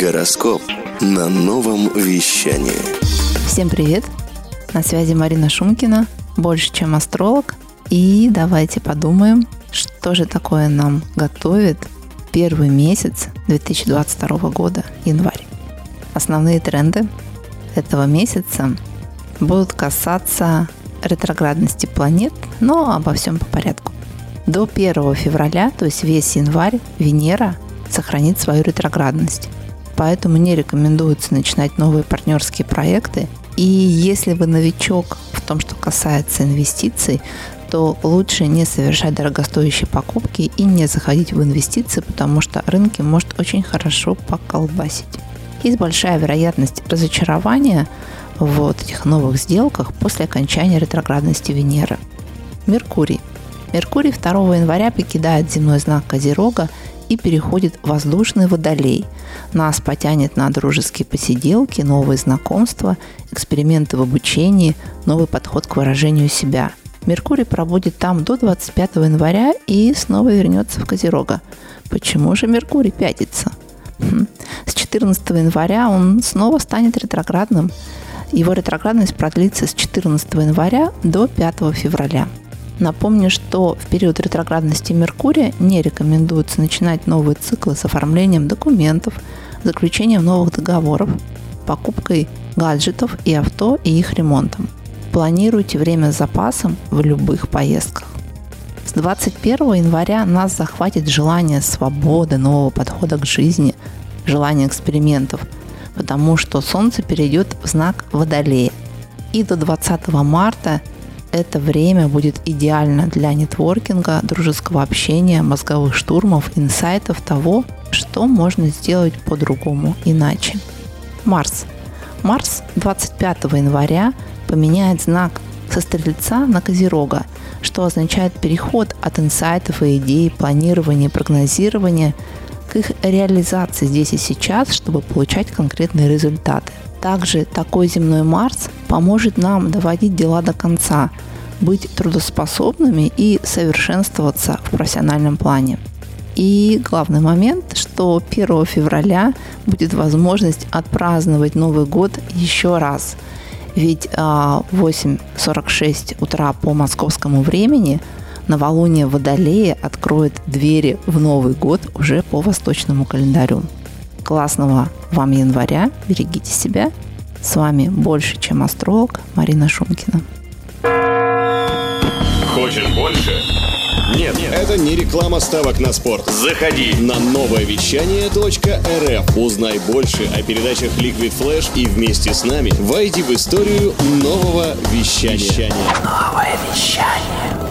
Гороскоп на новом вещании. Всем привет! На связи Марина Шумкина, больше чем астролог. И давайте подумаем, что же такое нам готовит первый месяц 2022 года, январь. Основные тренды этого месяца будут касаться ретроградности планет, но обо всем по порядку. До 1 февраля, то есть весь январь, Венера сохранит свою ретроградность. Поэтому не рекомендуется начинать новые партнерские проекты. И если вы новичок в том, что касается инвестиций, то лучше не совершать дорогостоящие покупки и не заходить в инвестиции, потому что рынки может очень хорошо поколбасить. Есть большая вероятность разочарования в вот этих новых сделках после окончания ретроградности Венеры. Меркурий – Меркурий 2 января покидает земной знак Козерога и переходит в воздушный водолей. Нас потянет на дружеские посиделки, новые знакомства, эксперименты в обучении, новый подход к выражению себя. Меркурий пробудет там до 25 января и снова вернется в Козерога. Почему же Меркурий пятится? Хм. С 14 января он снова станет ретроградным. Его ретроградность продлится с 14 января до 5 февраля. Напомню, что в период ретроградности Меркурия не рекомендуется начинать новые циклы с оформлением документов, заключением новых договоров, покупкой гаджетов и авто и их ремонтом. Планируйте время с запасом в любых поездках. С 21 января нас захватит желание свободы, нового подхода к жизни, желание экспериментов, потому что Солнце перейдет в знак Водолея. И до 20 марта это время будет идеально для нетворкинга, дружеского общения, мозговых штурмов, инсайтов того, что можно сделать по-другому, иначе. Марс. Марс 25 января поменяет знак со Стрельца на Козерога, что означает переход от инсайтов и идей, планирования, прогнозирования их реализации здесь и сейчас, чтобы получать конкретные результаты. Также такой земной Марс поможет нам доводить дела до конца, быть трудоспособными и совершенствоваться в профессиональном плане. И главный момент, что 1 февраля будет возможность отпраздновать Новый год еще раз. Ведь а, в 8.46 утра по московскому времени новолуние Водолея откроет двери в Новый год уже по восточному календарю. Классного вам января, берегите себя. С вами больше, чем астролог Марина Шумкина. Хочешь больше? Нет, нет, это не реклама ставок на спорт. Заходи на новое вещание .рф. Узнай больше о передачах Liquid Flash и вместе с нами войди в историю нового вещания. Новое вещание.